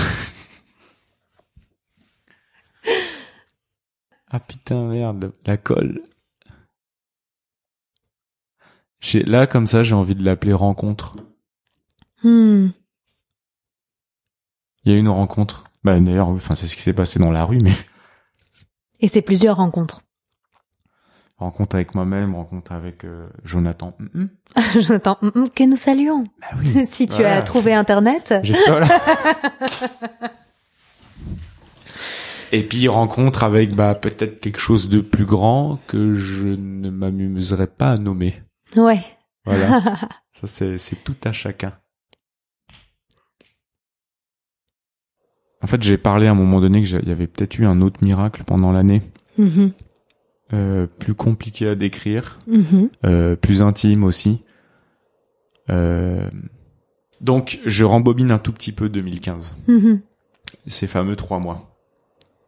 Ah putain merde, la colle. J'ai là comme ça, j'ai envie de l'appeler rencontre. Hmm. Il y a eu une rencontre. Bah d'ailleurs, enfin c'est ce qui s'est passé dans la rue, mais Et c'est plusieurs rencontres. rencontre avec moi-même, rencontre avec euh, Jonathan. Mm, mm. J'entends hum, hum, que nous saluons. Bah oui. si tu Voilà. as trouvé Internet. J'espère. là. Et puis rencontre avec bah peut-être quelque chose de plus grand que je ne m'amuserais pas à nommer. Ouais. Voilà. Ça c'est c'est tout à chacun. En fait, j'ai parlé à un moment donné que j'ai- il y avait peut-être eu un autre miracle pendant l'année, Mhm. euh, plus compliqué à décrire, Mhm. euh, plus intime aussi. Euh, donc, je rembobine un tout petit peu 2015. Mhm. ces fameux trois mois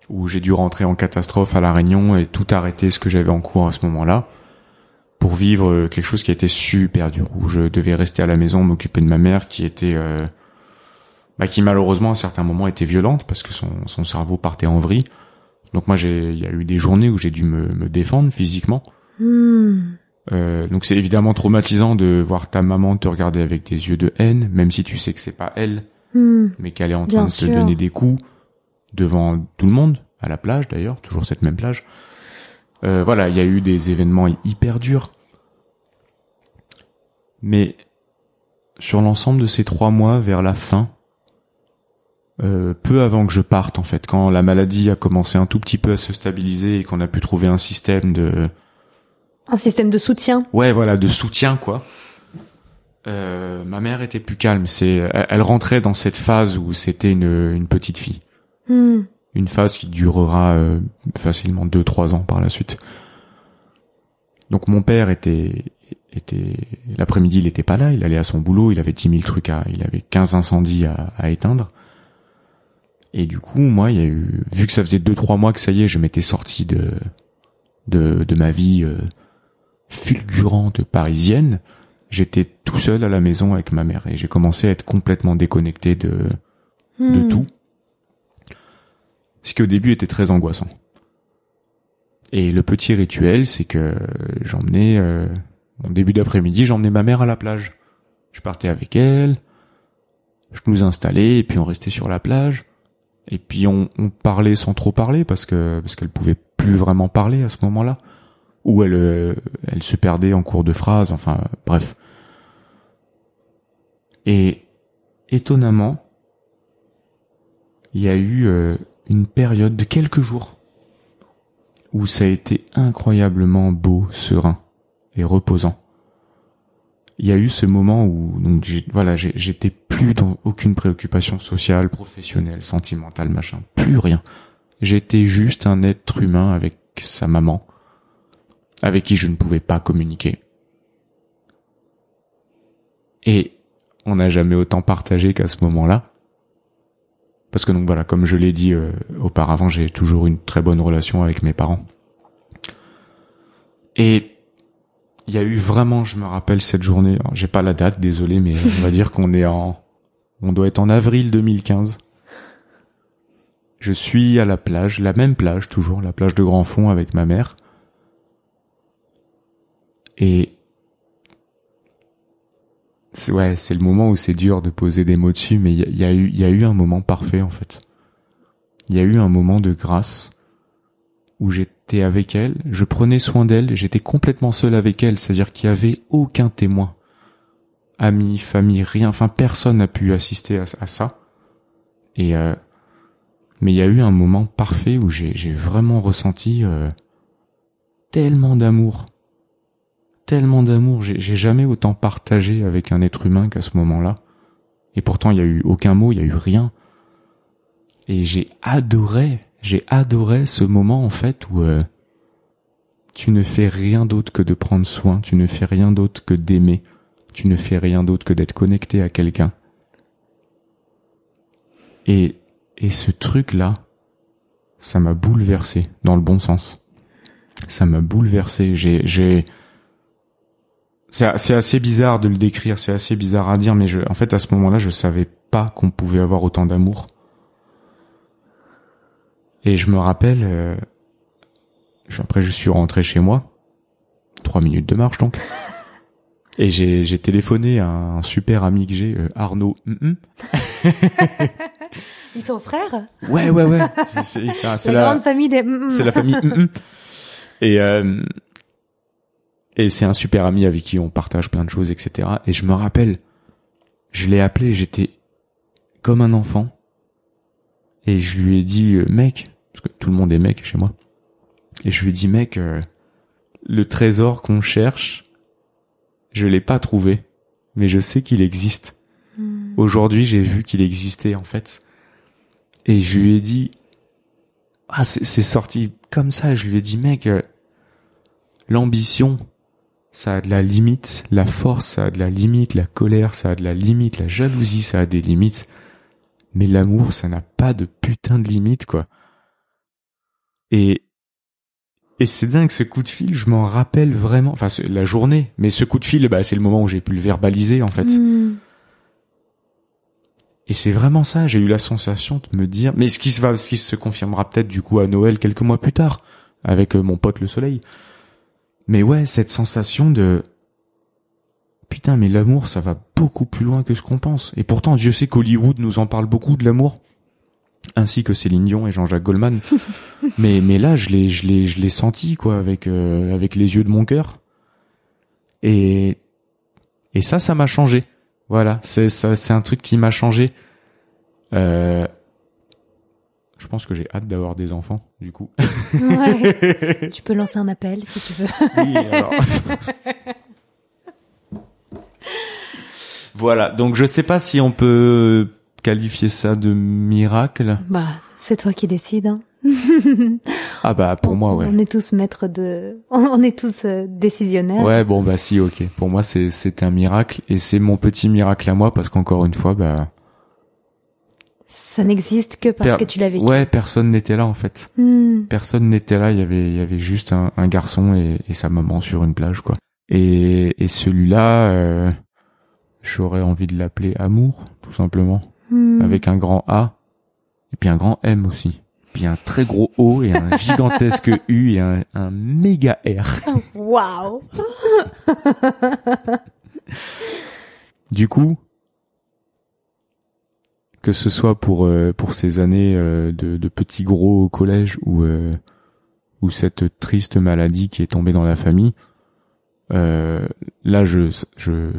où j'ai dû rentrer en catastrophe à la Réunion et tout arrêter ce que j'avais en cours à ce moment-là pour vivre quelque chose qui était super dur où je devais rester à la maison m'occuper de ma mère qui était euh, bah, qui malheureusement à certains moments était violente parce que son, son cerveau partait en vrille donc moi j'ai il y a eu des journées où j'ai dû me, me défendre physiquement Hmm. euh, donc c'est évidemment traumatisant de voir ta maman te regarder avec des yeux de haine même si tu sais que c'est pas elle Hmm. mais qu'elle est en Bien train de sûr. te donner des coups devant tout le monde, à la plage d'ailleurs, toujours cette même plage. Euh, voilà, il y a eu des événements hyper durs. Mais sur l'ensemble de ces trois mois, vers la fin, euh, peu avant que je parte en fait, quand la maladie a commencé un tout petit peu à se stabiliser et qu'on a pu trouver un système de, Un système de soutien. ouais voilà, de soutien quoi. Euh, ma mère était plus calme. C'est, elle, elle rentrait dans cette phase où c'était une, une petite fille. Hmm. Une phase qui durera euh, facilement deux trois ans par la suite. Donc mon père était était l'après-midi il était pas là, il allait à son boulot, il avait 10 000 trucs à, il avait 15 incendies à, à éteindre. Et du coup moi il y a eu vu que ça faisait deux trois mois que ça y est je m'étais sorti de de de ma vie euh, fulgurante parisienne, j'étais tout seul à la maison avec ma mère et j'ai commencé à être complètement déconnecté de de Hmm. tout. Ce qui au début était très angoissant. Et le petit rituel, c'est que j'emmenais, euh, en début d'après-midi, j'emmenais ma mère à la plage. Je partais avec elle, je nous installais, et puis on restait sur la plage. Et puis on, parlait sans trop parler, parce que parce qu'elle pouvait plus vraiment parler à ce moment-là. Ou elle, euh, elle se perdait en cours de phrase, enfin bref. Et étonnamment, il y a eu euh, une période de quelques jours où ça a été incroyablement beau, serein et reposant. Il y a eu ce moment où donc voilà j'étais plus dans aucune préoccupation sociale, professionnelle, sentimentale, machin, plus rien. J'étais juste un être humain avec sa maman, avec qui je ne pouvais pas communiquer. Et on n'a jamais autant partagé qu'à ce moment-là. Parce que donc voilà, comme je l'ai dit euh, auparavant, j'ai toujours une très bonne relation avec mes parents. Et il y a eu vraiment, je me rappelle cette journée, j'ai pas la date, désolé, mais on va dire qu'on est en, on doit être en avril 2015. Je suis à la plage, la même plage toujours, la plage de Grand Fond avec ma mère. Et c'est ouais, c'est le moment où c'est dur de poser des mots dessus, mais il y a eu, il y a eu un moment parfait en fait. Il y a eu un moment de grâce où j'étais avec elle, je prenais soin d'elle, j'étais complètement seul avec elle, c'est-à-dire qu'il y avait aucun témoin, amis, famille, rien, enfin personne n'a pu assister à, à ça. Et euh, mais il y a eu un moment parfait où j'ai vraiment ressenti euh, tellement d'amour tellement d'amour. J'ai j'ai jamais autant partagé avec un être humain qu'à ce moment-là. Et pourtant, il y a eu aucun mot, il y a eu rien. Et j'ai adoré, j'ai adoré ce moment en fait où euh, tu ne fais rien d'autre que de prendre soin, tu ne fais rien d'autre que d'aimer, tu ne fais rien d'autre que d'être connecté à quelqu'un. Et et ce truc-là, ça m'a bouleversé dans le bon sens. Ça m'a bouleversé. J'ai j'ai c'est assez bizarre de le décrire, c'est assez bizarre à dire, mais je, en fait, à ce moment-là, je savais pas qu'on pouvait avoir autant d'amour. Et je me rappelle, euh, je- après, je suis rentré chez moi, trois minutes de marche donc. Et j'ai téléphoné à un super ami que j'ai, euh, Arnaud. Ils sont frères? Ouais, ouais, ouais. C'est la, grande famille des... C'est la famille... Et, euh, et c'est un super ami avec qui on partage plein de choses, etc. Et je me rappelle, je l'ai appelé, j'étais comme un enfant. Et je lui ai dit, euh, mec, parce que tout le monde est mec chez moi. Et je lui ai dit, mec, euh, le trésor qu'on cherche, je l'ai pas trouvé, mais je sais qu'il existe. Hmm. Aujourd'hui, j'ai vu qu'il existait, en fait. Et je lui ai dit, ah, c'est sorti comme ça. Je lui ai dit, mec, euh, l'ambition, ça a de la limite. La force, ça a de la limite. La colère, ça a de la limite. La jalousie, ça a des limites. Mais l'amour, ça n'a pas de putain de limite, quoi. Et, et c'est dingue, ce coup de fil, je m'en rappelle vraiment, enfin, la journée. Mais ce coup de fil, bah, c'est le moment où j'ai pu le verbaliser, en fait. Hmm. Et c'est vraiment ça, j'ai eu la sensation de me dire, mais ce qui se va, ce qui se confirmera peut-être du coup à Noël quelques mois plus tard, avec euh, mon pote le soleil. Mais ouais, cette sensation de, putain, mais l'amour, ça va beaucoup plus loin que ce qu'on pense. Et pourtant, Dieu sait qu'Hollywood nous en parle beaucoup de l'amour, ainsi que Céline Dion et Jean-Jacques Goldman. mais mais là, je l'ai je l'ai je l'ai senti quoi, avec euh, avec les yeux de mon cœur. Et et ça, ça m'a changé. Voilà, c'est ça, c'est un truc qui m'a changé. Euh, je pense que j'ai hâte d'avoir des enfants, du coup. Ouais. tu peux lancer un appel si tu veux. Oui, alors. voilà. Donc je sais pas si on peut qualifier ça de miracle? Bah, c'est toi qui décides. Hein. ah bah pour moi ouais. On est tous maîtres de, on est tous euh, décisionnaires. Ouais bon bah si ok. Pour moi c'est c'est un miracle et c'est mon petit miracle à moi parce qu'encore une fois bah. Ça n'existe que parce que tu l'as vécu. Ouais personne n'était là en fait. Hmm. Personne n'était là. Il y avait il y avait juste un, un garçon et, et, sa maman sur une plage quoi. Et et celui-là euh, j'aurais envie de l'appeler amour tout simplement hmm. avec un grand A et puis un grand M aussi puis un très gros O et un gigantesque U et un, un méga R. Waouh Du coup, que ce soit pour euh, pour ces années euh, de, de petits gros au collège ou euh, ou cette triste maladie qui est tombée dans la famille, là je je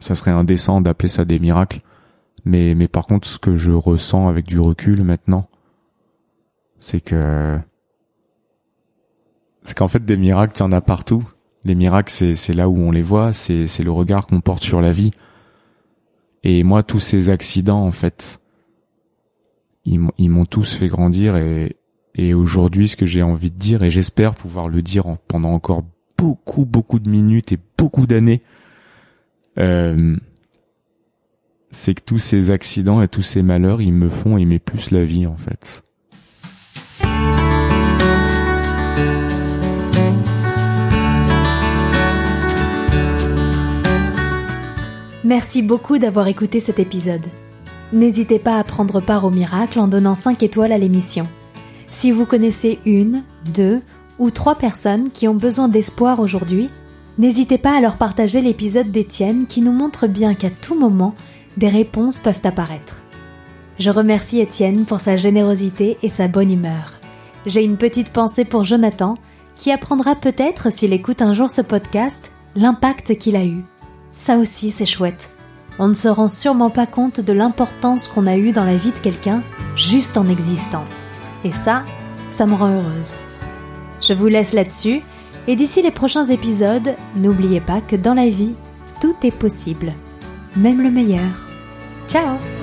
ça serait indécent d'appeler ça des miracles, mais mais par contre ce que je ressens avec du recul maintenant, c'est que c'est qu'en fait des miracles, il y en a partout. Les miracles, c'est c'est là où on les voit, c'est c'est le regard qu'on porte sur la vie. Et moi, tous ces accidents, en fait, ils m'ont tous fait grandir et et aujourd'hui, ce que j'ai envie de dire, et j'espère pouvoir le dire pendant encore beaucoup, beaucoup de minutes et beaucoup d'années, euh, c'est que tous ces accidents et tous ces malheurs, ils me font aimer plus la vie, en fait. Merci beaucoup d'avoir écouté cet épisode. N'hésitez pas à prendre part au miracle en donnant 5 étoiles à l'émission. Si vous connaissez une, deux ou trois personnes qui ont besoin d'espoir aujourd'hui, n'hésitez pas à leur partager l'épisode d'Étienne qui nous montre bien qu'à tout moment, des réponses peuvent apparaître. Je remercie Étienne pour sa générosité et sa bonne humeur. J'ai une petite pensée pour Jonathan, qui apprendra peut-être s'il écoute un jour ce podcast l'impact qu'il a eu ça aussi c'est chouette. On ne se rend sûrement pas compte de l'importance qu'on a eue dans la vie de quelqu'un juste en existant. Et ça, ça me rend heureuse. Je vous laisse là-dessus, et d'ici les prochains épisodes, n'oubliez pas que dans la vie, tout est possible, même le meilleur. ¡Chao!